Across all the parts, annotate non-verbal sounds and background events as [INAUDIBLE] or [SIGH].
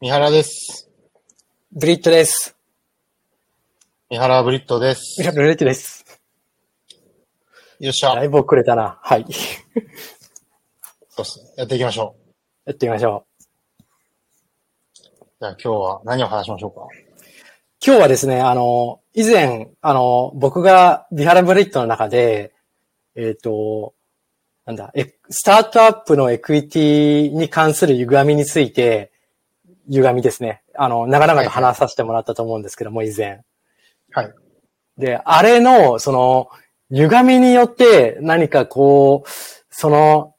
三原です。ブリットです。三原ブリットです。ブリットです。よっしゃ。だいぶ遅れたな。はい。そうっすね。やっていきましょやってみましょう。う。じゃあ今日は何を話しましょうか？今日はですね、あの、以前、あの、僕がビハラブリットの中で、えっ、と、なんだ、え、スタートアップのエクイティに関する歪みについて、歪みですね。あの、長々と話させてもらったと思うんですけども、以前。はい。で、あれの、その、歪みによって何かこう、その、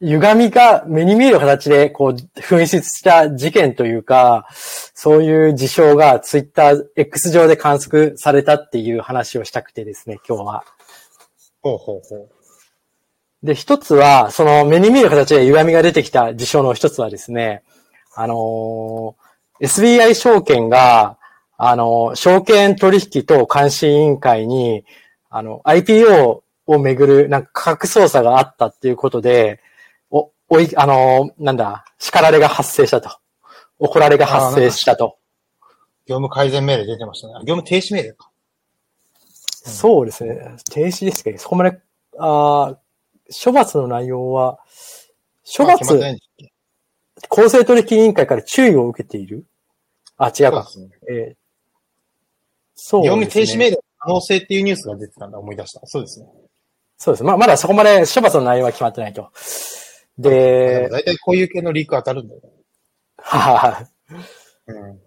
歪みが目に見える形で、こう、紛失した事件というか、そういう事象がツイッター X 上で観測されたっていう話をしたくてですね、今日は。ほうほうほう。で、一つは、その目に見える形で歪みが出てきた事象の一つはですね、あのー SBI 証券が、あのー証券取引等監視委員会に、あの、IPO をめぐる、なんか価格操作があったっていうことで、お、おい、あのーなんだ、叱られが発生したと。怒られが発生したと。業務改善命令出てましたね。業務停止命令か。そうですね。停止ですけど、そこまで、あー処罰の内容は、処罰、公正取引委員会から注意を受けている？あ、違うか。そうですね。えーそう業ですね。務停止命令の可能性っていうニュースが出てたんだ、思い出した。そうですね。そうです。ま、まだそこまで処罰の内容は決まってないと。で大体こういう系のリーク当たるんだよね。ははは。うん。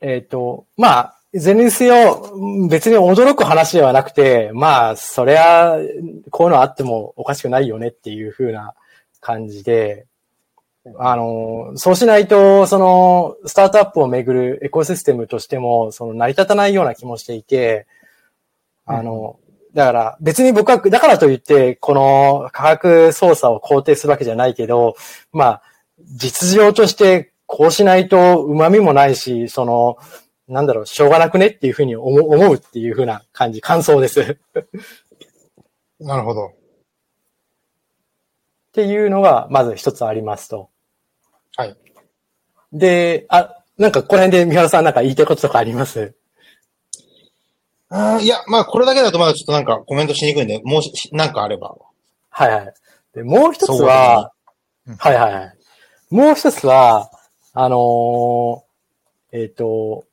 えっ、と、まあ、いずれにせよ、別に驚く話ではなくて、まあ、そりゃ、こういうのあってもおかしくないよねっていう風な感じで、あの、そうしないと、その、スタートアップをめぐるエコシステムとしても、その、成り立たないような気もしていて、あの、だから、別に僕は、だからといって、この価格操作を肯定するわけじゃないけど、まあ、実情として、こうしないと旨味もないし、その、なんだろう、しょうがなくねっていうふうに思う思うっていうふうな感じ、感想です。っ [LAUGHS] なるほど。ていうのが、まず一つありますと。はい。で、あ、なんかこの辺で三原さんなんか言いたいこととかあります？あーいや、まあこれだけだとまだちょっとなんかコメントしにくいんで、もうし、なんかあれば。はいはい。で、もう一つは、だねはいはいはい。もう一つは、あのーえっ、と、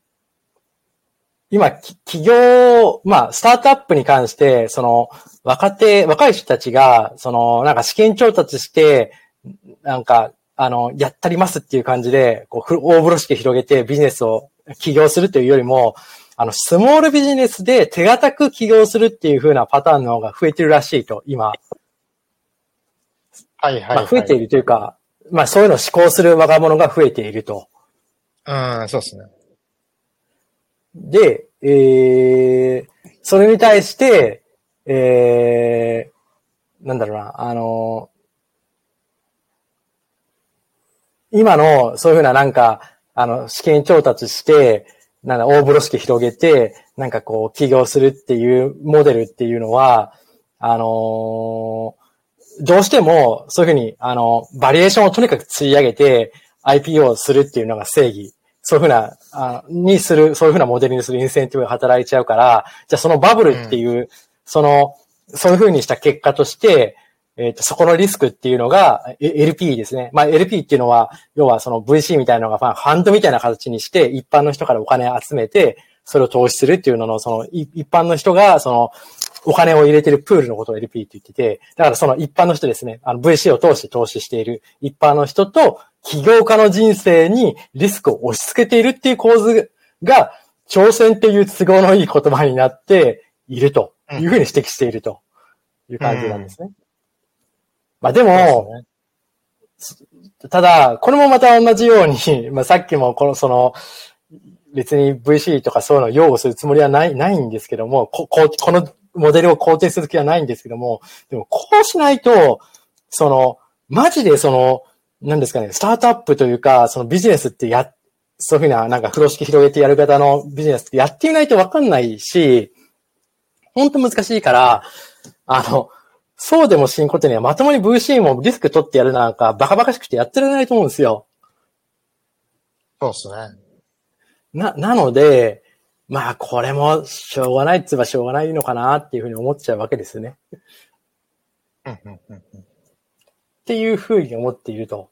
今、き企業、まあ、スタートアップに関して、その、若手、若い人たちが、その、なんか資金調達して、なんか、あの、やったりますっていう感じで、こう、ふ大風呂敷広げてビジネスを起業するというよりも、あの、スモールビジネスで手堅く起業するっていう風なパターンの方が増えてるらしいと、今。はいはい、はい。まあ、増えているというか、まあ、そういうのを思考する若者が増えていると。うん、そうですね。で、えー、それに対して、えー、なんだろうな、あの、今の、そういうふうななんか、あの、試験調達して、なんだ、大風呂敷広げて、なんかこう、起業するっていうモデルっていうのは、あのどうしても、そういうふうに、あの、バリエーションをとにかく釣り上げて、IPO をするっていうのが正義。そういうふうな、あにする、そういうふうなモデルにするインセンティブが働いちゃうから、じゃあそのバブルっていう、その、そういうふうにした結果として、えっ、と、そこのリスクっていうのが、え LP ですね。まあ、LP っていうのは、要はその VC みたいなのが、まあ、ファンドみたいな形にして、一般の人からお金を集めて、それを投資するっていうのの、その、一般の人が、その、お金を入れてるプールのことを LP って言ってて、だからその一般の人ですね、あの VC を通して投資している一般の人と、起業家の人生にリスクを押し付けているっていう構図が、挑戦っていう都合のいい言葉になっているというふうに指摘しているという感じなんですね。まあでも、ただ、これもまた同じように、[LAUGHS] まあさっきもこの、その、別に VC とかそういうのを擁護するつもりはない、ないんですけども、こ、ここのモデルを肯定する気はないんですけども、でもこうしないと、その、マジでその、なんですかね、スタートアップというか、そのビジネスってや、そういうふうな、なんか風呂敷広げてやる方のビジネスってやっていないとわかんないし、本当難しいから、あの、そうでもしんことにはまともに VC もリスク取ってやるなんかバカバカしくてやってられないと思うんですよ。そうっすね。な、なので、まあ、これもしょうがないっつえばしょうがないのかなっていうふうに思っちゃうわけですね。うんうんうんうんっていうふうに思っていると。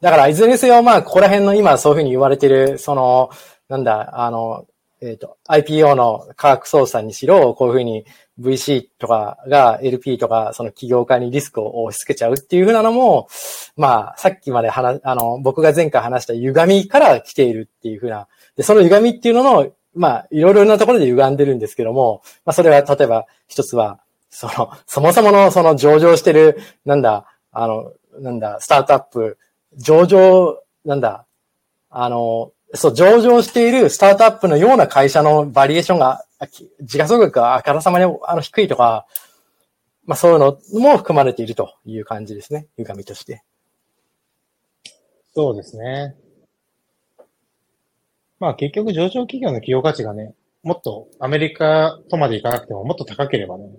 だから、いずれにせよ、まあ、ここら辺の今そういうふうに言われてる、その、なんだ、あの、えっ、と、IPO の価格操作にしろ、こういうふうに VC とかが LP とか、その企業家にリスクを押し付けちゃうっていうふうなのも、まあ、さっきまで話、あの、僕が前回話した歪みから来ているっていうふうな、で、その歪みっていうのの、まあ、いろいろなところで歪んでるんですけども、まあ、それは、例えば、一つは、その、そもそもの、その上場してる、なんだ、あの、なんだ、スタートアップ、上場、なんだ、あの、そう、上場しているスタートアップのような会社のバリエーションが、あき時価総額があからさまにあの低いとか、まあそういうのも含まれているという感じですね。歪みとして。そうですね。まあ結局上場企業の企業価値がね、もっとアメリカとまでいかなくてももっと高ければね、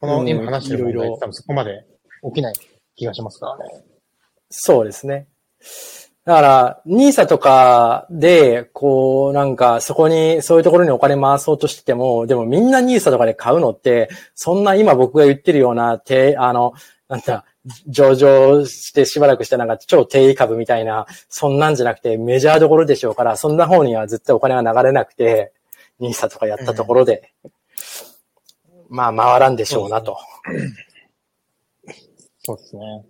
この今話してる問題って多分そこまで起きない気がしますからね。そうですね。だから、ニーサとかで、こう、なんか、そこに、そういうところにお金回そうとしてても、でもみんなニーサとかで買うのって、そんな今僕が言ってるような、て、あの、なんだ、上場してしばらくしてなんか超低位株みたいな、そんなんじゃなくてメジャーどころでしょうから、そんな方には絶対お金が流れなくて、ニーサとかやったところで、まあ回らんでしょうなと。そうですね。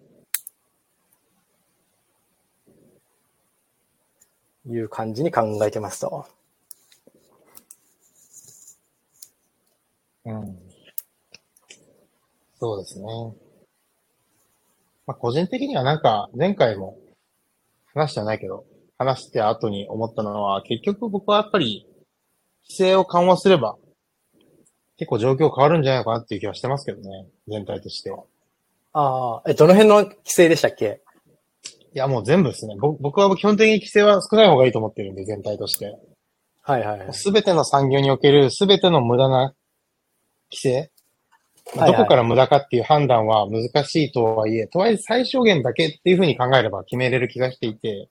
いう感じに考えてますと。うん。そうですね。まあ個人的にはなんか前回も話してはないけど、話して後に思ったのは結局僕はやっぱり規制を緩和すれば結構状況変わるんじゃないかなっていう気はしてますけどね。全体としては。ああ、え、どの辺の規制でしたっけ？いや、もう全部ですね。ぼ僕は基本的に規制は少ない方がいいと思ってるんで、全体として。はいはいはい。すべての産業におけるすべての無駄な規制、まあはいはいどこから無駄かっていう判断は難しいとはいえ、とはいえ最小限だけっていうふうに考えれば決めれる気がしていて、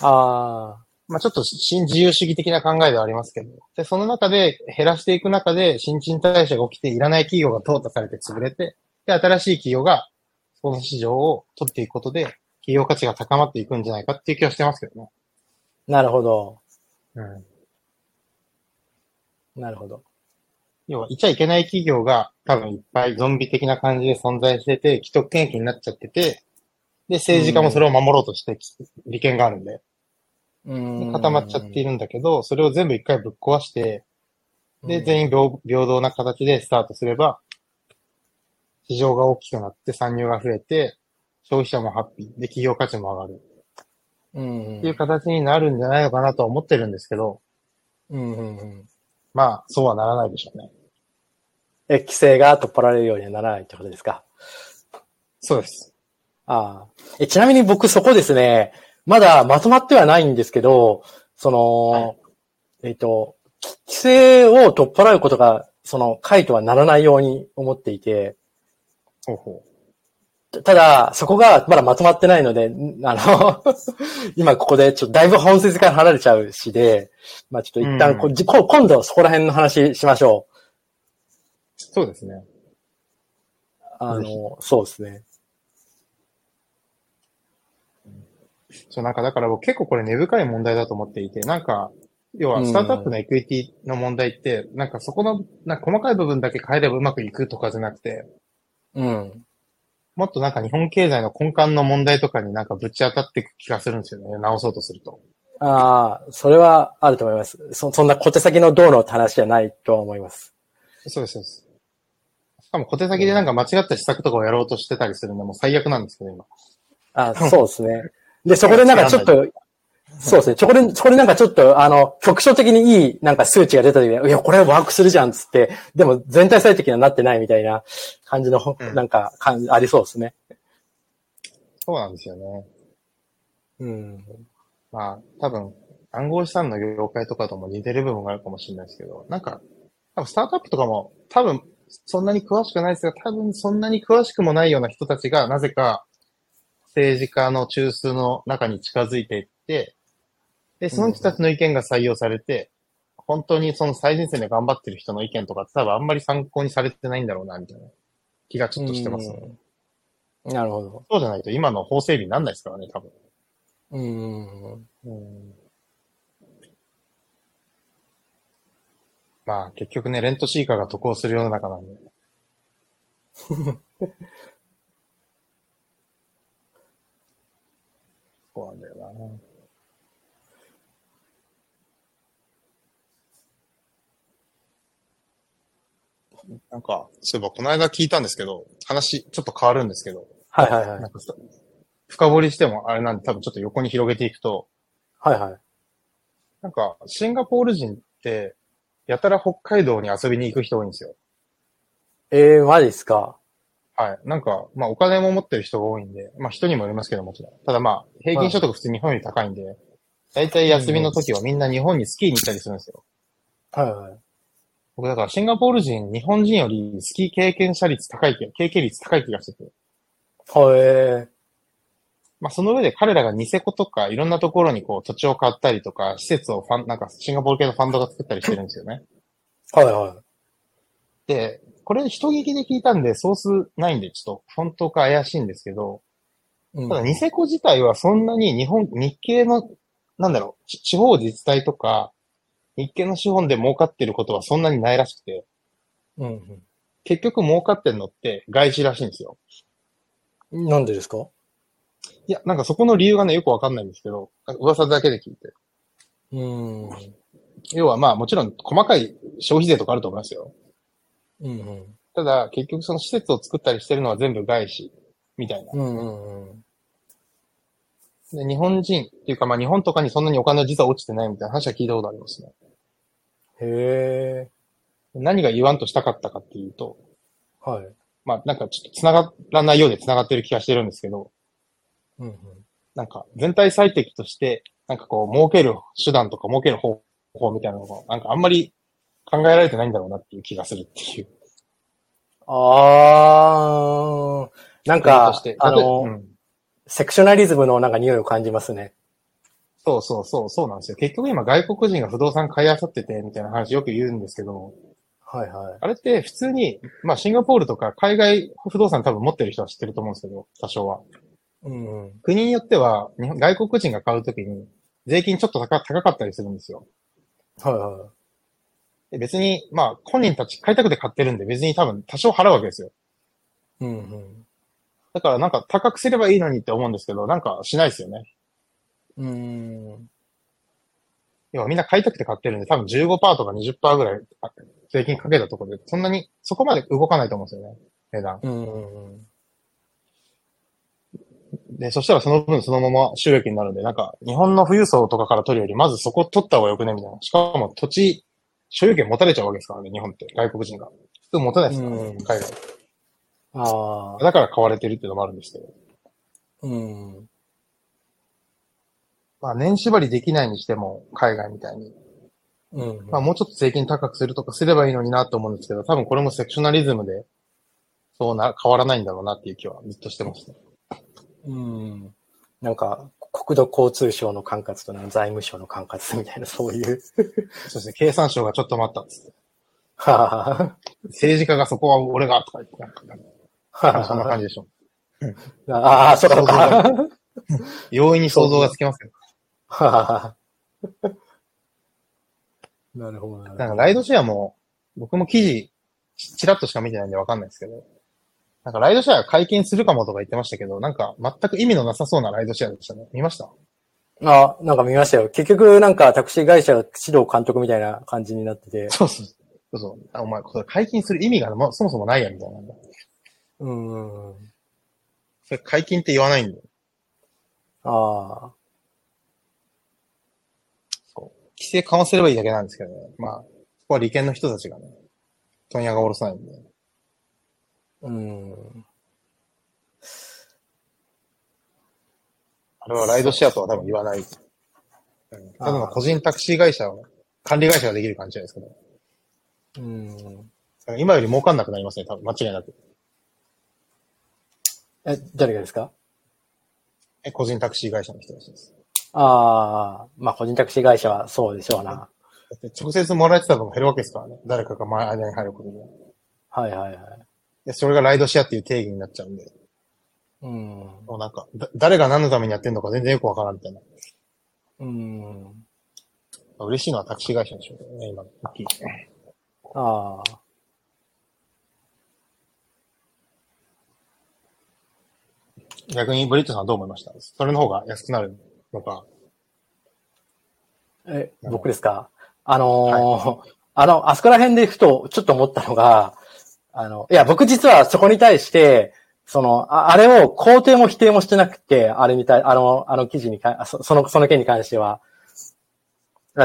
あまあちょっと新自由主義的な考えではありますけど、で、その中で減らしていく中で新陳代謝が起きていらない企業が淘汰されて潰れて、で、新しい企業がその市場を取っていくことで、企業価値が高まっていくんじゃないかっていう気はしてますけどね。あ、なるほど。うん。なるほど。要は、いちゃいけない企業が多分いっぱいゾンビ的な感じで存在してて、既得権益になっちゃってて、で、政治家もそれを守ろうとしてき利権があるんで、うん。で固まっちゃっているんだけど、それを全部一回ぶっ壊して、で、うん全員平平等な形でスタートすれば、市場が大きくなって参入が増えて、消費者もハッピー、で、企業価値も上がるうん。っていう形になるんじゃないのかなとは思ってるんですけど、うんうんうん。まあ、そうはならないでしょうね。え、規制が取っ払われるようにはならないってことですか？そうです。ああ。え、ちなみに僕そこですね、まだまとまってはないんですけど、その、はいえっ、と、き規制を取っ払うことが、その、回とはならないように思っていて、ほうほたただ、そこがまだまとまってないので、んあの、[LAUGHS] 今ここでちょっとだいぶ本質から離れちゃうしで、まあちょっと一旦こ、うん今度そこら辺の話しましょう。そうですね。あの、そうですね。そう、なんかだから僕結構これ根深い問題だと思っていて、なんか、要はスタートアップのエクイティの問題って、なんかそこの、なんか細かい部分だけ変えればうまくいくとかじゃなくて、うん。もっとなんか日本経済の根幹の問題とかになんかぶち当たっていく気がするんですよね。直そうとすると。ああ、それはあると思います。そそんな小手先のどうのって話じゃないとは思います。そうです、そうです。しかも小手先でなんか間違った施策とかをやろうとしてたりするのも最悪なんですけど、今。あそうですね。で、そこでなんかちょっと、[LAUGHS] そうですね。そこで、そこでなんかちょっと、あの、局所的にいいなんか数値が出た時に、いや、これワークするじゃんっつって、でも全体最適にはなってないみたいな感じの、うんなんか、感じ、ありそうですね。そうなんですよね。うん。まあ、多分、暗号資産の業界とかとも似てる部分があるかもしれないですけど、なんか、多分スタートアップとかも、多分、そんなに詳しくないですが、多分そんなに詳しくもないような人たちが、なぜか、政治家の中枢の中に近づいていって、で、その人たちの意見が採用されて、本当にその最前線で頑張ってる人の意見とかって多分あんまり参考にされてないんだろうな、みたいな気がちょっとしてますね。うんなるほど。そうじゃないと今の法整備になんないですからね、多分。うん。うんまあ、結局ね、レントシーカーが得をする世の中なんで。そうなんだな。なんか、そういえばこの間聞いたんですけど、話ちょっと変わるんですけど、はいはいはいなん。かさ深掘りしてもあれなんで多分ちょっと横に広げていくと、はいはい。なんか、シンガポール人って、やたら北海道に遊びに行く人多いんですよ。えー、マジっすか？はい。なんか、まあお金も持ってる人が多いんで、まあ人にもよりますけどもちろん。ただまあ、平均所得普通日本より高いんで、大体休みの時はみんな日本にスキーに行ったりするんですよ。はいはい。僕だからシンガポール人、日本人よりスキー経験者率高い気が、経験率高い気がしてて。はい、えまあその上で彼らがニセコとかいろんなところにこう土地を買ったりとか、施設をファン、なんかシンガポール系のファンドが作ったりしてるんですよね。ー、はいはで、これ人聞きで聞いたんで、ソースないんで、ちょっと本当か怪しいんですけど、い。うんただニセコ自体はそんなに日本、日系の、なんだろう、ち地方自治体とか、日系の資本で儲かってることはそんなにないらしくて、うん結局儲かってんのって外資らしいんですよ。うん。なんでですか？いや、なんかそこの理由がね、よくわかんないんですけど、噂だけで聞いて。うん。要はまあもちろん細かい消費税とかあると思いますよ。うんただ、結局その施設を作ったりしてるのは全部外資、みたいな。うん。うんうんで日本人っていうかまあ日本とかにそんなにお金は実は落ちてないみたいな話は聞いたことありますね。へえ。何が言わんとしたかったかっていうと、はい。まあなんかちょっと繋がらないようで繋がってる気がしてるんですけど、うんなんか全体最適として、なんかこう儲ける手段とか儲ける方法みたいなのが、なんかあんまり考えられてないんだろうなっていう気がするっていう。あー、なんとかあの、うんセクショナリズムのなんか匂いを感じますね。そうそうそう、そうなんですよ。結局今外国人が不動産買い漁ってて、みたいな話よく言うんですけど、はいはい。あれって普通に、まあシンガポールとか海外不動産多分持ってる人は知ってると思うんですけど、多少は。うんうん。国によっては、外国人が買うときに、税金ちょっと高高かったりするんですよ。はいはで別に、まあ、本人たち買いたくて買ってるんで、別に多分多少払うわけですよ。い。うんうん。だからなんか高くすればいいのにって思うんですけど、なんかしないですよね。うーん。要はみんな買いたくて買ってるんで、多分15%とか20%ぐらいあ税金かけたところで、そんなに、そこまで動かないと思うんですよね。値段。うん。で、そしたらその分そのまま収益になるんで、なんか、日本の富裕層とかから取るより、まずそこ取った方がよくね、みたいな。しかも土地、所有権持たれちゃうわけですからね、日本って。外国人が。普通持たないですから、うん海外。ああ。だから買われてるっていうのもあるんですけど。うん。まあ、年縛りできないにしても、海外みたいに。うん。まあ、もうちょっと税金高くするとかすればいいのになと思うんですけど、多分これもセクショナリズムで、そうな、変わらないんだろうなっていう気はずっとしてました。うん。なんか、国土交通省の管轄と財務省の管轄みたいな、そういう。そうですね、経産省がちょっと待ったっつって。はあ。政治家がそこは俺が、とか言ってなんか、なんかそんな感じでしょ。ああ、そうか。容易に想像がつきますけど。[LAUGHS] はあ。なるほどな。なんかライドシェアも、僕も記事、ちちらっとしか見てないんでわかんないですけど、なんかライドシェア解禁するかもとか言ってましたけど、なんか全く意味のなさそうなライドシェアでしたね。見ました？あ、なんか見ましたよ。結局なんかタクシー会社指導監督みたいな感じになってて。そうそう。そうそう。あお前、これ解禁する意味がもうそもそもないや、みたいな。うん。それ解禁って言わないんで。ああ。そう。規制緩和すればいいだけなんですけどね。まあ、そこは利権の人たちがね、問屋が下ろさないんで。うん。あれはライドシェアとは多分言わない。うん、ただの個人タクシー会社を、管理会社ができる感じじゃないですかね。うん。今より儲かんなくなりますね、多分間違いなく。え、誰がですか？え個人タクシー会社の人たちです。あああ、まあ個人タクシー会社はそうでしょうな。だって直接もらえてた分が減るわけですからね。誰かが前間に入ることで。はいはいはい。でそれがライドシェアっていう定義になっちゃうんで。うん。もうなんか、だ誰が何のためにやってんのか全然よくわからんみたいな。うん。嬉しいのはタクシー会社でしょうけどね、今。ああ。逆にブリットさんはどう思いました？それの方が安くなるのか。え、僕ですか？あのーあの、あそこら辺でふと、ちょっと思ったのが、あの、いや、僕実はそこに対して、その、ああれを肯定も否定もしてなくて、あれに対、あの、あの記事にか、あそその、その件に関しては。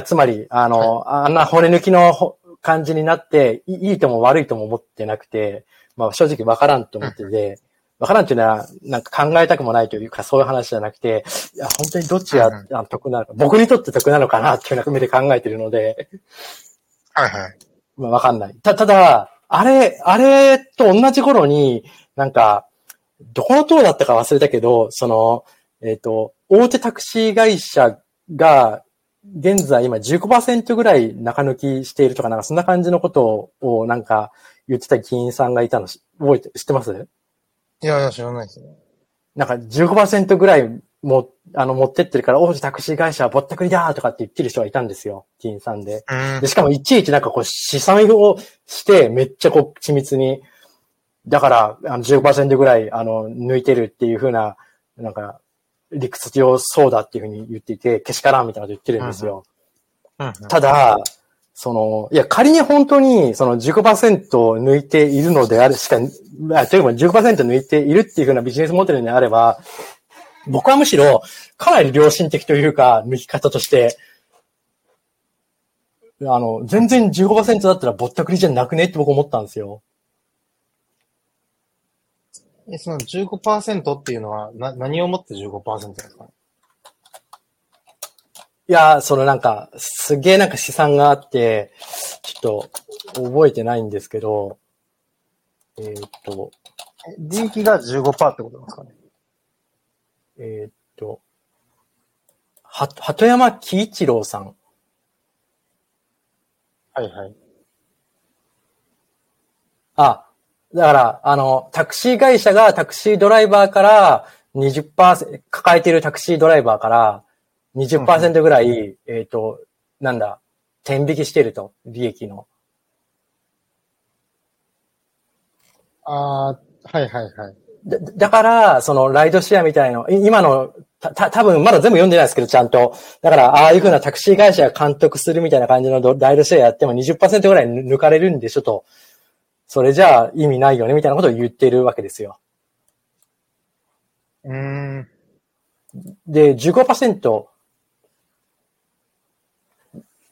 つまり、あの、あんな骨抜きのほ感じになって、いいいとも悪いとも思ってなくて、まあ正直わからんと思ってて、わからんっていうのは、なんか考えたくもないというか、そういう話じゃなくて、いや、本当にどっちがうんうんあ得なのか、僕にとって得なのかなっていうような目で考えてるので、はいはい。まあ、わかんない。た、ただ、あれ、あれと同じ頃に、なんか、どこの党だったか忘れたけど、その、えっ、と、大手タクシー会社が、現在今15%ぐらい中抜きしているとか、なんかそんな感じのことを、なんか言ってた議員さんがいたのし覚えて、知ってます？いやいや、知らないですね。なんか15%ぐらいも、あの、持ってってるから、大手タクシー会社はぼったくりだーとかって言ってる人がいたんですよ。議員さんで。うんで、しかもいちいちなんかこう、試算をして、めっちゃこう、緻密に、だから、あの、15%ぐらい、あの、抜いてるっていう風な、なんか、理屈上そうだっていう風に言っていて、けしからんみたいなこと言ってるんですよ。うんうんただ、その、いや、仮に本当に、その15%抜いているのであるしか、あというか15%抜いているっていう風なビジネスモデルであれば、僕はむしろ、かなり良心的というか、抜き方として、あの、全然15%だったらぼったくりじゃなくねって僕思ったんですよ。え、その15%っていうのは、な、何をもって15%ですか？ねいやー、そのなんか、すげえなんか試算があって、ちょっと覚えてないんですけど、えーっと、え利益が15%ってことなんですかね？えーっと、は、鳩山喜一郎さん。はいはい。あ、だから、あの、タクシー会社がタクシードライバーから20%、抱えているタクシードライバーから20%ぐらい、えっ、と、なんだ、天引きしてると、利益の。あー、はいはいはい。だだから、そのライドシェアみたいの、い今の、た、た、多分まだ全部読んでないですけど、ちゃんと。だから、ああいう風なタクシー会社が監督するみたいな感じのドライドシェアやっても20%ぐらい抜かれるんでしょと。それじゃあ意味ないよね、みたいなことを言ってるわけですよ。うーん。で、15%、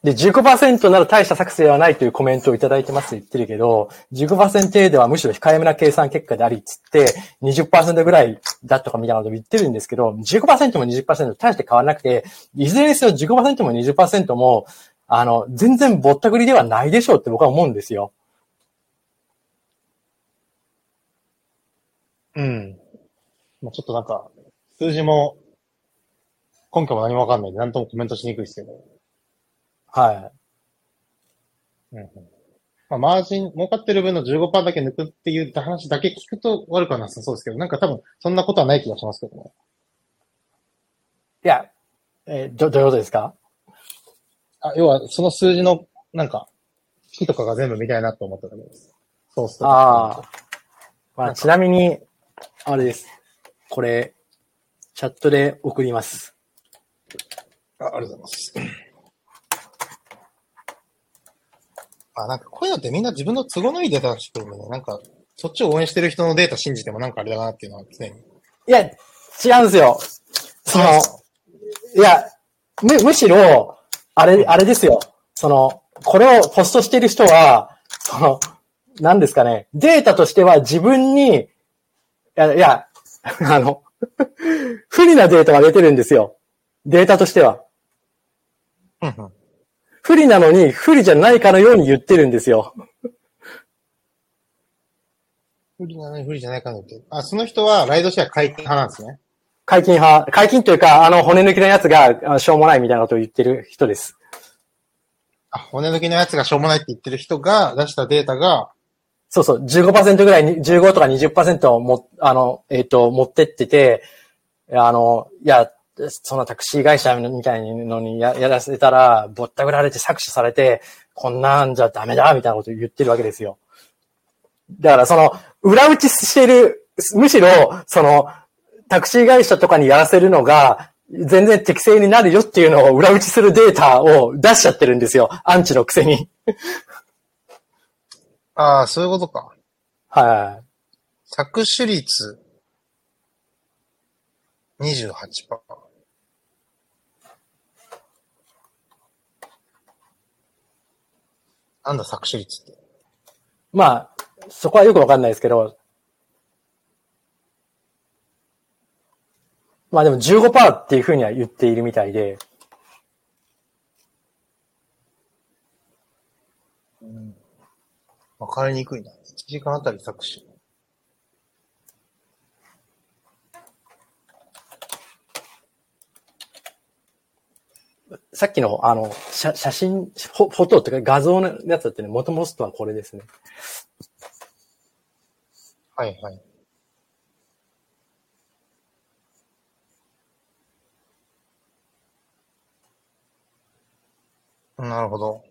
で、15%なら大した作成はないというコメントをいただいてますと言ってるけど、15%程度はむしろ控えめな計算結果でありっつって、20%ぐらいだとかみたいなことを言ってるんですけど、15%も20%大して変わらなくて、いずれにせよ15%も20%も、あの、全然ぼったくりではないでしょうって僕は思うんですよ。うん。まあちょっとなんか、数字も、根拠も何もわかんないんで、なんともコメントしにくいですけど。はい。うんうん。まあ、マージン、儲かってる分の15%だけ抜くっていう話だけ聞くと悪くはなさそうですけど、なんか多分、そんなことはない気がしますけどね。いや、えーど、どういうことですか？あ、要は、その数字の、なんか、式とかが全部見たいなと思っただけです。ソースとか。ああ。まあ、ちなみに、あれです。これ、チャットで送ります。あ。ありがとうございます。あ、なんかこういうのってみんな自分の都合のいいデータ出してくるんでね、なんか、そっちを応援してる人のデータ信じてもなんかあれだなっていうのは常に。いや、違うんですよ。その、いや、む、むしろ、あれ、あれですよ。その、これをポストしてる人は、その、何ですかね、データとしては自分に、いや、いや、[LAUGHS] あの、[LAUGHS] 不利なデータが出てるんですよ。データとしては。うんうん。不利なのに不利じゃないかのように言ってるんですよ。不利なのに不利じゃないかなって。あ、その人はライドシェア解禁派なんですね。解禁派、解禁というか、あの、骨抜きのやつが、しょうもないみたいなことを言ってる人です。あ、骨抜きのやつがしょうもないって言ってる人が出したデータが、そうそう、15%ぐらい、15とか20%をも、あの、えっ、ー、と、持ってってて、あの、いや、そのタクシー会社みたいのにややらせたら、ぼったくられて搾取されて、こんなんじゃダメだみたいなことを言ってるわけですよ。だからその、裏打ちしてる、むしろ、その、タクシー会社とかにやらせるのが、全然適正になるよっていうのを裏打ちするデータを出しちゃってるんですよ。アンチのくせに。ああ、そういうことか。はい。搾取率28%。なんだ搾取率って。まあ、そこはよくわかんないですけど、まあでも15%っていうふうには言っているみたいで。うん。わかりにくいな。1時間あたり搾取。さっきの、あの、写写真、フォフォトってか画像のやつってね、元モストはこれですね。はいはい。なるほど。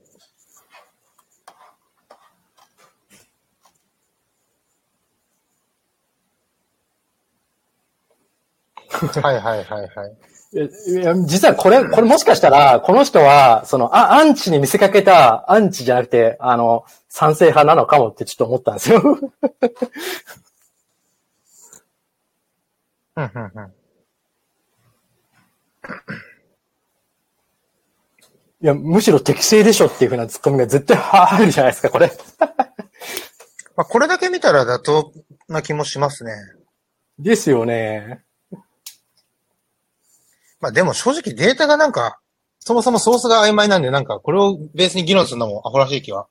はいはいはいはい。実はこれ、これもしかしたら、この人は、その、あ、アンチに見せかけた、アンチじゃなくて、あの、賛成派なのかもってちょっと思ったんですよ。いや、むしろ適正でしょっていうふうなツッコミが絶対入るじゃないですか、これ。まあこれだけ見たら妥当な気もしますね。ですよね。まあでも正直データがなんか、そもそもソースが曖昧なんで、なんかこれをベースに議論するのもアホらしい気は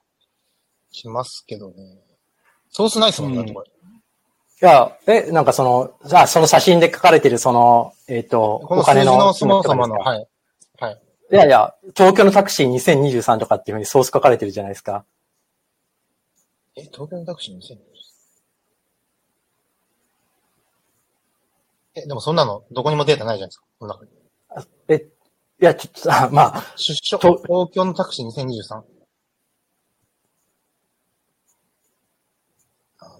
しますけどね。ソースないっすもんね、うん、これ。いや、え、なんかその、じゃあその写真で書かれてるその、えっ、ー、と、お金の。のそもそもの、はい。はい。いやいや、東京のタクシー2023とかっていうふうにソース書かれてるじゃないですか。え、東京のタクシー 2023? え、でもそんなの、どこにもデータないじゃないですか、この中に。え、いや、ちょっと、あまあ。出所、東京のタクシー2023。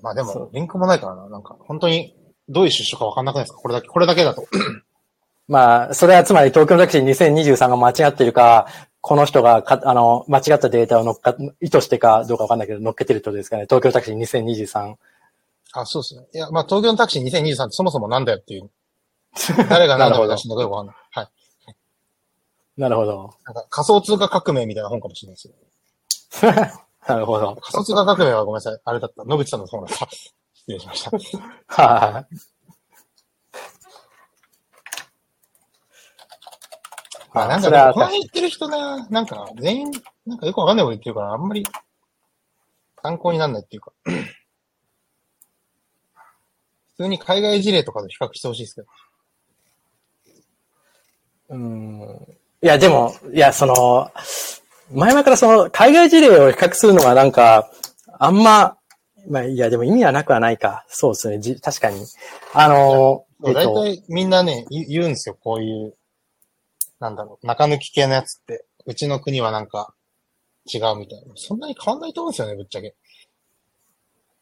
まあでも、リンクもないからな。なんか、本当に、どういう出所かわかんなくないですか？これだけ、これだけだと。[LAUGHS] まあ、それはつまり東京のタクシー2023が間違ってるか、この人がか、あの、間違ったデータを乗っか、意図してかどうかわかんないけど、乗っけてるってことですかね。東京タクシー2023。あ、そうですね。いや、まあ、東京のタクシー2023ってそもそもなんだよっていう。[LAUGHS] 誰が何だ出したんだかわかんない。はい。なるほど。なんか仮想通貨革命みたいな本かもしれないですよ。[LAUGHS] なるほど。仮想通貨革命はごめんなさい。あれだった。野口さんのそうなんだ。失礼しました。[LAUGHS] はい。あ、なんか、この辺言ってる人な、なんか、全員、なんかよくわかんないこと言ってるから、あんまり、参考にならないっていうか。[CLEARS THROAT] 普通に海外事例とかと比較してほしいですけど。うん。いや、でも、いや、その、前々からその、海外事例を比較するのがなんか、あんま、まあ、いや、でも意味はなくはないか。そうですね。じ確かに。あの、大体みんなね、言うんですよ。こういう、なんだろう、中抜き系のやつって。うちの国はなんか、違うみたいな。そんなに変わんないと思うんですよね、ぶっちゃけ。い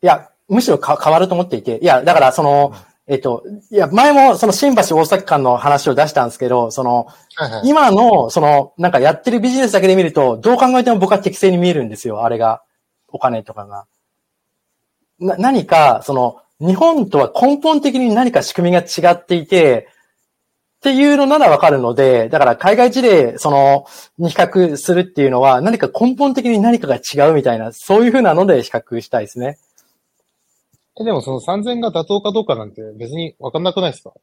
や、むしろ変わると思っていて。いや、だからその、うんえっと、いや、前もその新橋大阪間の話を出したんですけど、その、はいはい、今の、その、なんかやってるビジネスだけで見ると、どう考えても僕は適正に見えるんですよ、あれが。お金とかが。な、何か、その、日本とは根本的に何か仕組みが違っていて、っていうのならわかるので、だから海外事例、その、に比較するっていうのは、何か根本的に何かが違うみたいな、そういうふうなので比較したいですね。え、でもその3000が妥当かどうかなんて別にわかんなくないですか？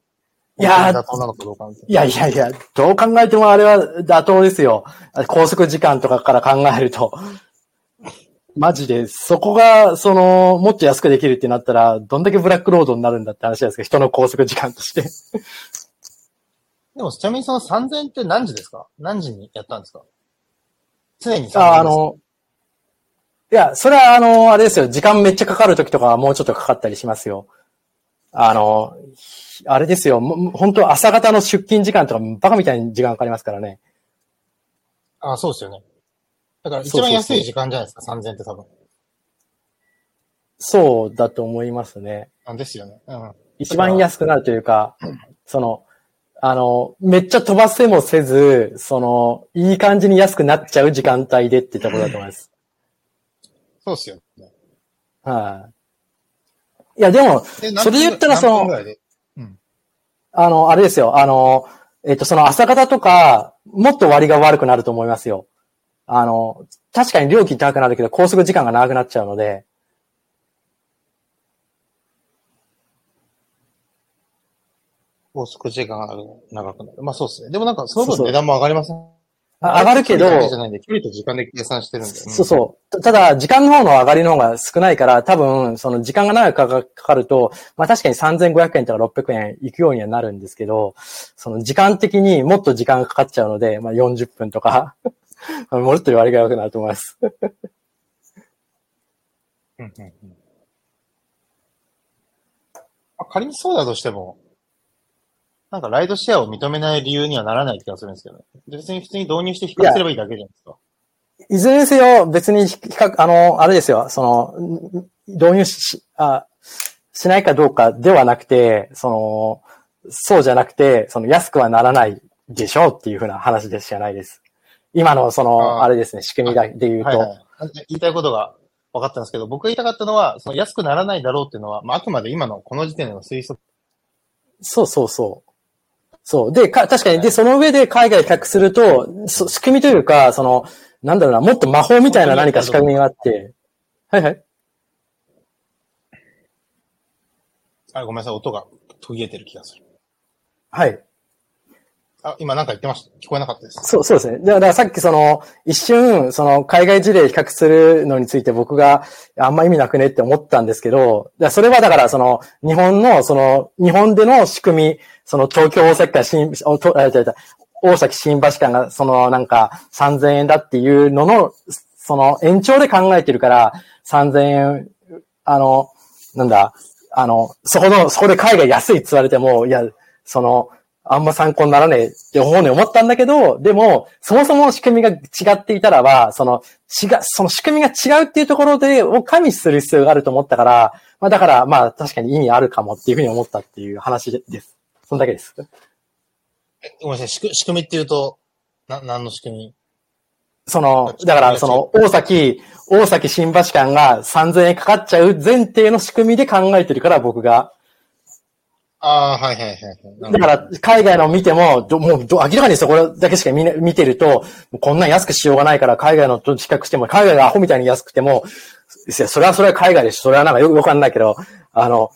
いや妥当なのかどうかいやいやいや、どう考えてもあれは妥当ですよ。拘束時間とかから考えると。マジで、そこが、その、もっと安くできるってなったら、どんだけブラックロードになるんだって話ですけど、人の拘束時間として。でも、ちなみにその3000って何時ですか？何時にやったんですか？常に3000ですあ、かあの、いや、それはあの、あれですよ。時間めっちゃかかる時とかはもうちょっとかかったりしますよ。あの、あれですよ。本当朝方の出勤時間とかバカみたいに時間かかりますからね。あそうですよね。だから一番安い時間じゃないですか、3000って多分。そうだと思いますね。なんですよね。うん。一番安くなるというか、その、あの、めっちゃ飛ばせもせず、その、いい感じに安くなっちゃう時間帯でってところだと思います。そうっすよね。はい。いや、でも、で？それで言ったらそのうん。あの、あれですよ。あの、えっと、その朝方とか、もっと割が悪くなると思いますよ。あの、確かに料金高くなるけど、高速時間が長くなっちゃうので、高速時間が長くなる。まあそうっすね。でもなんか、その分値段も上がりません？あ上がるけど距離と時間で計算してるんで。そうそう。たただ、時間の方の上がりの方が少ないから、多分、その時間が長くかかかかると、まあ確かに3500円とか600円行くようにはなるんですけど、その時間的にもっと時間がかかっちゃうので、まあ40分とか、[LAUGHS] もっと割が良くなると思います。うん。うんうん仮にそうだとしても、なんかライドシェアを認めない理由にはならない気がするんですけどね。別に普通に導入して比較すればいいだけじゃないですか。いずれにせよ、別に比較、あの、あれですよ、その、ん導入し、あ、しないかどうかではなくて、その、そうじゃなくて、その安くはならないでしょうっていうふうな話でしかないです。今のその、あれですね、仕組みだで言うと、はいはい。言いたいことが分かったんですけど、僕が言いたかったのは、その安くならないだろうっていうのは、まあ、あくまで今のこの時点での推測。そうそうそう。そう。で、か、確かに、で、その上で海外比較すると、そ仕組みというか、その、なんだろうな、もっと魔法みたいな何か仕組みがあって、はいはい。あ、ごめんなさい、音が途切れてる気がする。はい。あ、今なんか言ってました？聞こえなかったです。そう、そうですね。だからさっきその、一瞬、その、海外事例比較するのについて僕があんま意味なくねって思ったんですけど、だそれはだからその、日本の、その、日本での仕組み、その、東京大阪間新、おとあ違う違う大崎新橋間が、その、なんか、3000円だっていうのの、その、延長で考えてるから、3000円、あの、なんだ、あの、そこの、そこで海外安いって言われても、いや、その、あんま参考にならねえって思うに思ったんだけど、でも、そもそも仕組みが違っていたらば、その、違う、その仕組みが違うっていうところで、を加味する必要があると思ったから、まあだから、まあ確かに意味あるかもっていうふうに思ったっていう話です。そんだけです。えごめんなさい、仕組仕組みっていうと、な、何の仕組み？その、だから、その、大崎、大崎新橋間が3000円かかっちゃう前提の仕組みで考えてるから、僕が。ああ、はいはいはい。だから、海外の見ても、どもうど、明らかにそこだけしか見,、見てると、こんな安くしようがないから、海外のと比較しても、海外がアホみたいに安くても、それはそれは海外でしょ。それはなんかよくわかんないけど、あの、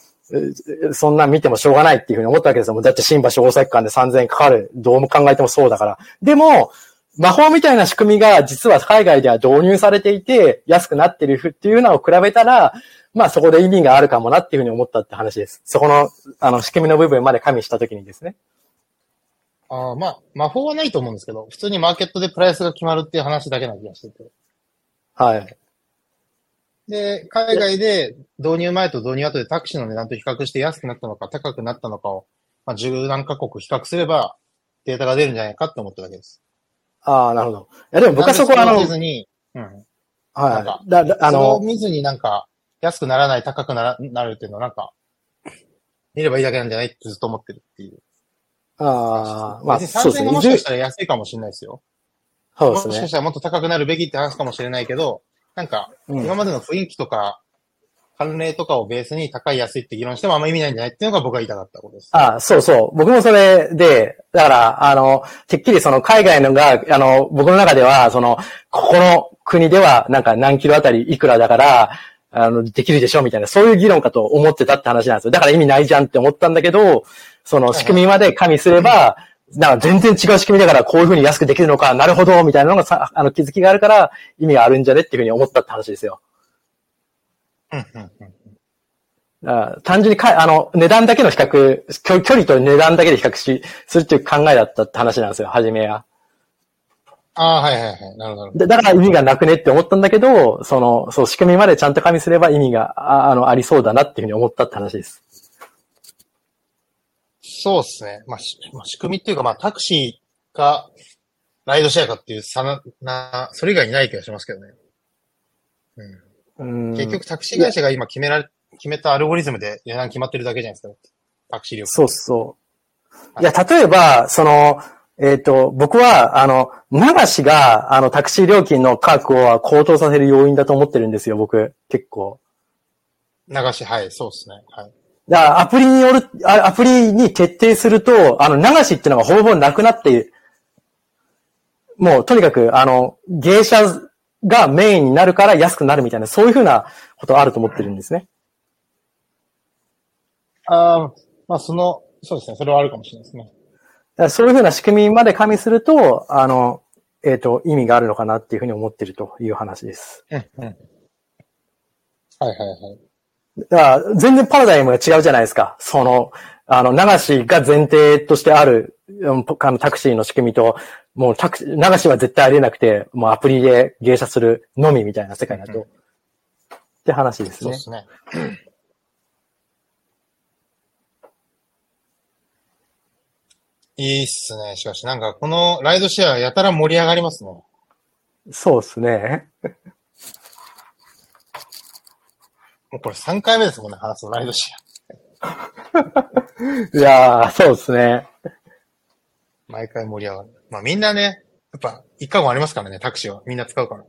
そんな見てもしょうがないっていうふうに思ったわけですよ。だって新橋大阪間で3000円かかる。どうも考えてもそうだから。でも、魔法みたいな仕組みが実は海外では導入されていて、安くなってるっていうのを比べたら、まあそこで意味があるかもなっていうふうに思ったって話です。そこの、あの、仕組みの部分まで加味したときにですね。ああ、まあ、魔法はないと思うんですけど、普通にマーケットでプライスが決まるっていう話だけな気がしてて。はい。で、海外で導入前と導入後でタクシーの値段と比較して安くなったのか高くなったのかを、まあ、十何カ国比較すればデータが出るんじゃないかって思っただけです。ああ、なるほど。いや、でも僕はそこはあの、見ずに、うん。なんかはい。だ、だ、あの、見ずになんか、安くならない、高くならなるっていうのはなんか、見ればいいだけなんじゃないってずっと思ってるっていう。ああ、まあ、3000そうですね。がもしかしたら安いかもしれないですよ。そうですね。もしかしたらもっと高くなるべきって話かもしれないけど、なんか、うん今までの雰囲気とか、慣例とかをベースに高い安いって議論してもあんま意味ないんじゃないっていうのが僕が言いたかったことです。ああ、そうそう。僕もそれで、だから、あの、てっきりその海外のが、あの、僕の中では、その、ここの国ではなんか何キロあたりいくらだから、あの、できるでしょみたいな、そういう議論かと思ってたって話なんですよ。だから意味ないじゃんって思ったんだけど、その仕組みまで加味すれば、なんか全然違う仕組みだからこういうふうに安くできるのか、なるほど、みたいなのがさ、あの気づきがあるから意味があるんじゃねっていうふうに思ったって話ですよ。うんうんうんあ単純にか、あの、値段だけの比較、距距離と値段だけで比較し、するっていう考えだったって話なんですよ、初めは。ああ、はいはいはい。なるほど。でだから意味がなくねって思ったんだけど、その、そう、仕組みまでちゃんと加味すれば意味が、ああの、ありそうだなっていうふうに思ったって話です。そうですね。まあ、しまあ、仕組みっていうか、まあ、タクシーか、ライドシェアかっていう差な、な、それ以外にない気がしますけどね。うん。うん結局、タクシー会社が今決められ、決めたアルゴリズムで値段決まってるだけじゃないですか。タクシー料金。そうそう。いや、例えば、その、えっ、と、僕は、あの、流しが、あの、タクシー料金の価格を高騰させる要因だと思ってるんですよ、僕。結構。流し、はい、そうですね。はい。だから、アプリによる、あアプリに決定すると、あの、流しっていうのがほぼほぼなくなって、もう、とにかく、あの、芸者がメインになるから安くなるみたいな、そういうふうなことあると思ってるんですね。ああ、まあ、その、そうですね。それはあるかもしれないですね。そういうふうな仕組みまで加味すると、あの、えっ、と、意味があるのかなっていうふうに思ってるという話です。うん、うん。はいはいはい。だから、全然パラダイムが違うじゃないですか。その、あの、流しが前提としてある、うんあのタクシーの仕組みと、もうタクシー、流しは絶対ありえなくて、もうアプリで芸者するのみみたいな世界だと。うんって話ですね。そうですね。いいっすね。しかし、なんか、このライドシェアやたら盛り上がりますね。そうですね。[LAUGHS] もうこれ3回目ですもんね、話すのライドシェ [LAUGHS] いやー、そうですね。ア。毎回盛り上がる。まあみんなね、やっぱ、一過言ありますからね、タクシーは。みんな使うから。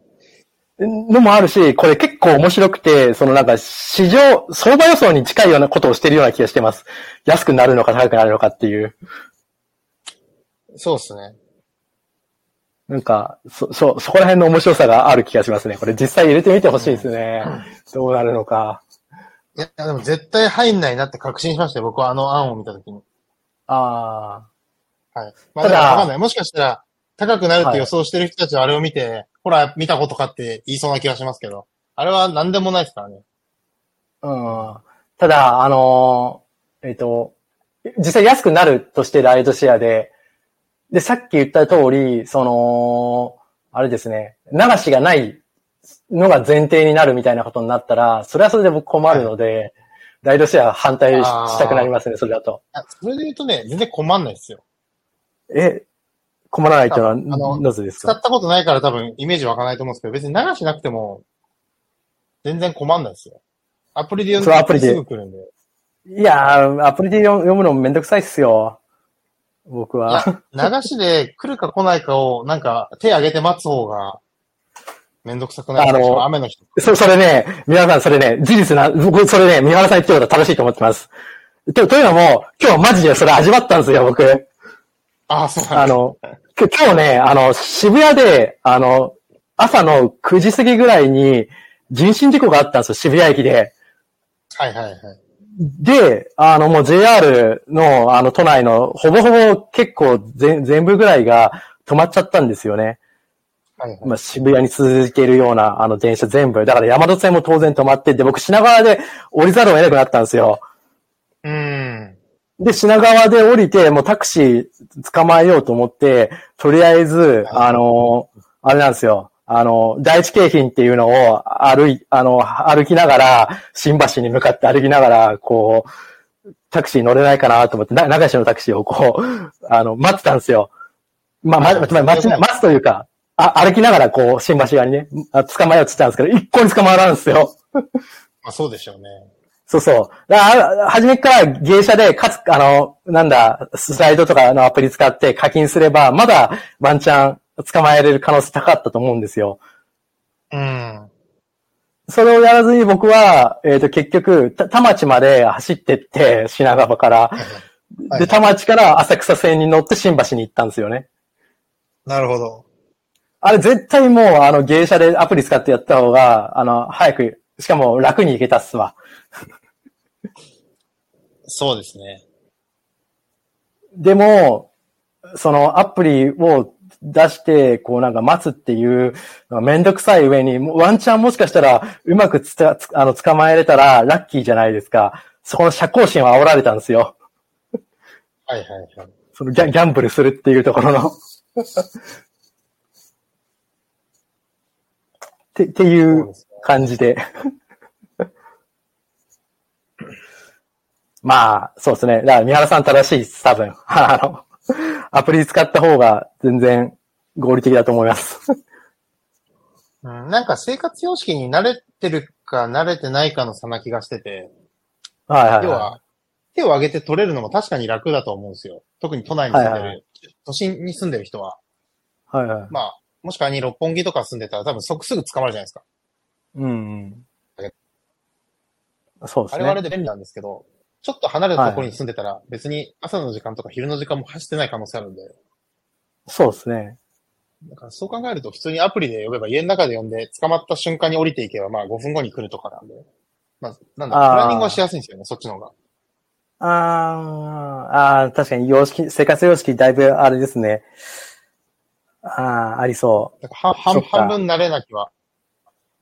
のもあるし、これ結構面白くて、そのなんか市場、相場予想に近いようなことをしてるような気がしてます。安くなるのか高くなるのかっていう。そうっすね。なんか、そ、そ、そこら辺の面白さがある気がしますね。これ実際入れてみてほしいですね。どうなるのか。いや、でも絶対入んないなって確信しましたよ。僕はあの案を見たときに。あはい。まあ、ただわかんない。もしかしたら、高くなるって予想してる人たちはあれを見て、ほら、見たことかって言いそうな気がしますけど、あれは何でもないですからね。あ。うん。ただ、あのーえっ、と、実際安くなるとしてライドシェアで、で、さっき言った通り、その、あれですね、流しがないのが前提になるみたいなことになったら、それはそれで僕困るので、ライドシェア反対したくなりますね、それだと。あそれで言うとね、全然困んないですよ。え、困らないっていうのは、あのなぜですか？使ったことないから多分イメージ湧かないと思うんですけど、別に流しなくても、全然困んないですよ。アプリで読んですぐ来るんで。いやー、アプリで読読むのめんどくさいっすよ。僕いは。や、流しで来るか来ないかを、なんか、手挙げて待つ方が、めんどくさくないあの雨の日。そ、それね、皆さんそれね、事実な、僕それね、三原さん言ってることは正しいと思ってます。と、というのも、今日マジでそれ味わったんですよ、僕。ああ、そうなんだあの、今日ね、あの、渋谷で、あの、朝の9時過ぎぐらいに人身事故があったんですよ、渋谷駅で。はいはいはい。で、あの、もう JR の、あの、都内の、ほぼほぼ結構全全部ぐらいが止まっちゃったんですよね。はいはい。まあ、渋谷に続けるような、あの、電車全部。だから山手線も当然止まってて、僕品川で降りざるを得なくなったんですよ。うーん。で、品川で降りて、もうタクシー捕まえようと思って、とりあえず、あの、あれなんですよ。あの、第一京浜っていうのを歩い、あの、歩きながら、新橋に向かって歩きながら、こう、タクシー乗れないかなと思って、な流しのタクシーをこう、あの、待ってたんですよ。まあ、ま、ま、待ちな、待つというか、あ、歩きながらこう、新橋側にね、あ捕まえようって言ったんですけど、一向に捕まらんですよ。まあそうでしょうね。そうそう。だ初めから芸者で、かつ、あの、なんだ、スライドとかのアプリ使って課金すれば、まだワンチャン捕まえれる可能性高かったと思うんですよ。うん。それをやらずに僕は、えっ、と、結局、た田町まで走ってって、品川から。はいで、田町から浅草線に乗って新橋に行ったんですよね。なるほど。あれ絶対もう、あの、芸者でアプリ使ってやった方が、あの、早く、しかも楽に行けたっすわ。そうですね。でも、そのアプリを出して、こうなんか待つっていうめんどくさい上に、ワンチャンもしかしたらうまくつたつあの捕まえれたらラッキーじゃないですか。そこの社交心は煽られたんですよ。はいはいはい。そのギャギャンブルするっていうところの。[LAUGHS] って、っていそう。感じで。[LAUGHS] まあ、そうですね。だから、三原さん正しいです、多分。あの、[LAUGHS] アプリ使った方が全然合理的だと思います。[LAUGHS] うん、なんか生活様式に慣れてるか慣れてないかの差な気がしてて、はいはい、は要は、手を挙げて取れるのも確かに楽だと思うんですよ。特に都内に住んでる、はいはい都心に住んでる人は。い。はいはい。まあ、もし仮に六本木とか住んでたら多分即すぐ捕まるじゃないですか。うんうん。そうですね。あれはあれで便利なんですけど、ちょっと離れたところに住んでたら、別に朝の時間とか昼の時間も走ってない可能性あるんで、そうですね。だからそう考えると普通にアプリで呼べば家の中で呼んで捕まった瞬間に降りていけばまあ5分後に来るとかなんで、まあ、なんだ、プランニングはしやすいんですよね、そっちの方が。あーあー、確かに様式、生活様式だいぶあれですね。ああ、ありそだから半半分慣れなきは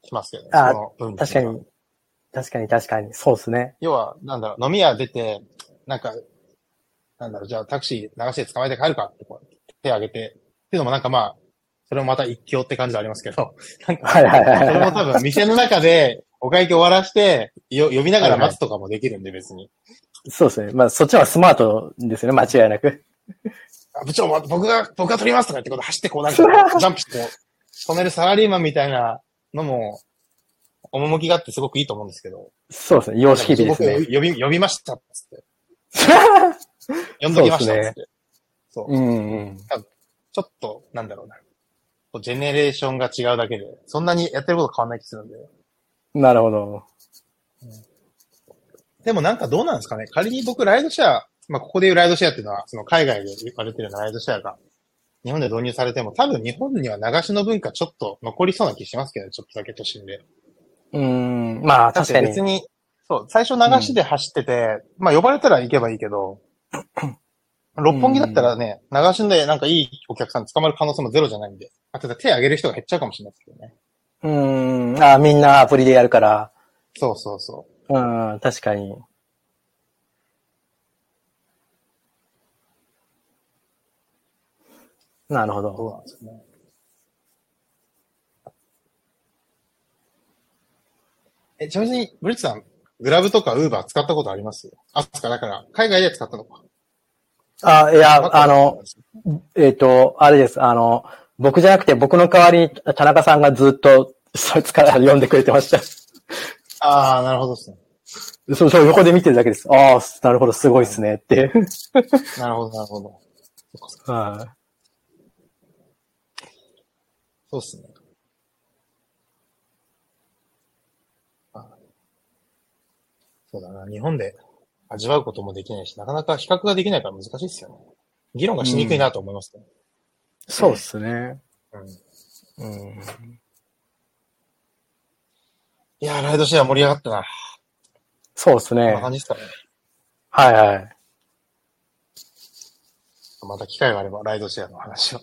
しますけどね。あーその分う。確かに。確かに確かに。そうですね。要は、なんだろう、飲み屋出て、なんか、なんだろう、じゃあタクシー流して捕まえて帰るかってこう手挙げて、っていうのもなんかまあ、それもまた一興って感じはありますけど、なんか、はいはいはいそれはい。も多分店の中でお会計終わらして、よ呼びながら待つとかもできるんで別に。そうですね。まあ、そっちはスマートですよね。間違いなく。あ部長、僕が、僕が取りますとか言ってこと走ってこうなんか、[LAUGHS] ジャンプして止めるサラリーマンみたいなのも、趣があってすごくいいと思うんですけど。そうですね。様式美ですね。呼び、呼びましたっつって。呼んどきましたっつって。そう,、うんうん。ちょっと、なんだろうな。ジェネレーションが違うだけで、そんなにやってること変わんない気するんで。なるほど。でもなんかどうなんですかね仮に僕ライドシェア、まあここでいうライドシェアっていうのは、その海外で言われてるようなライドシェアが、日本で導入されても、多分日本には流しの文化ちょっと残りそうな気しますけど、ちょっとだけ都心で。うん。まあ、確かにて別。に、そう、最初流しで走ってて、まあ呼ばれたら行けばいいけど、六本木だったらね、流しでなんかいいお客さん捕まる可能性もゼロじゃないんで。あと手挙げる人が減っちゃうかもしれないですけどね。うん。あみんなアプリでやるから。そうそうそうん、確かに。なるほう。そうど。なんですよね。え、ちなみに、ブリッツさん、グラブとかウーバー使ったことあります？あ、つか、だから、海外で使ったのか。あ、いや、あの、、えっ、と、あれです。あの、僕じゃなくて僕の代わりに田中さんがずっと、そいつから読んでくれてました。ああ、なるほどですね。そう、そう、横で見てるだけです。ああ、なるほど、すごいですね、って。なるほど、なるほど。そっかそうっすね。そうだな。日本で味わうこともできないし、なかなか比較ができないから難しいですよね。議論がしにくいなと思いますね。い。そうですね。うん。うん。いやー、ライドシェア盛り上がったな。そうですねこんな。感じですかね。はいはい。また機会があれば、ライドシェアの話を。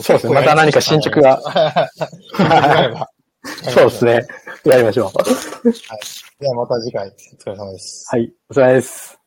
そうですね。また何か進捗が。[LAUGHS] [LAUGHS] そうですね。やりましょう。ではまた次回、お疲れ様です。はい。お疲れ様です。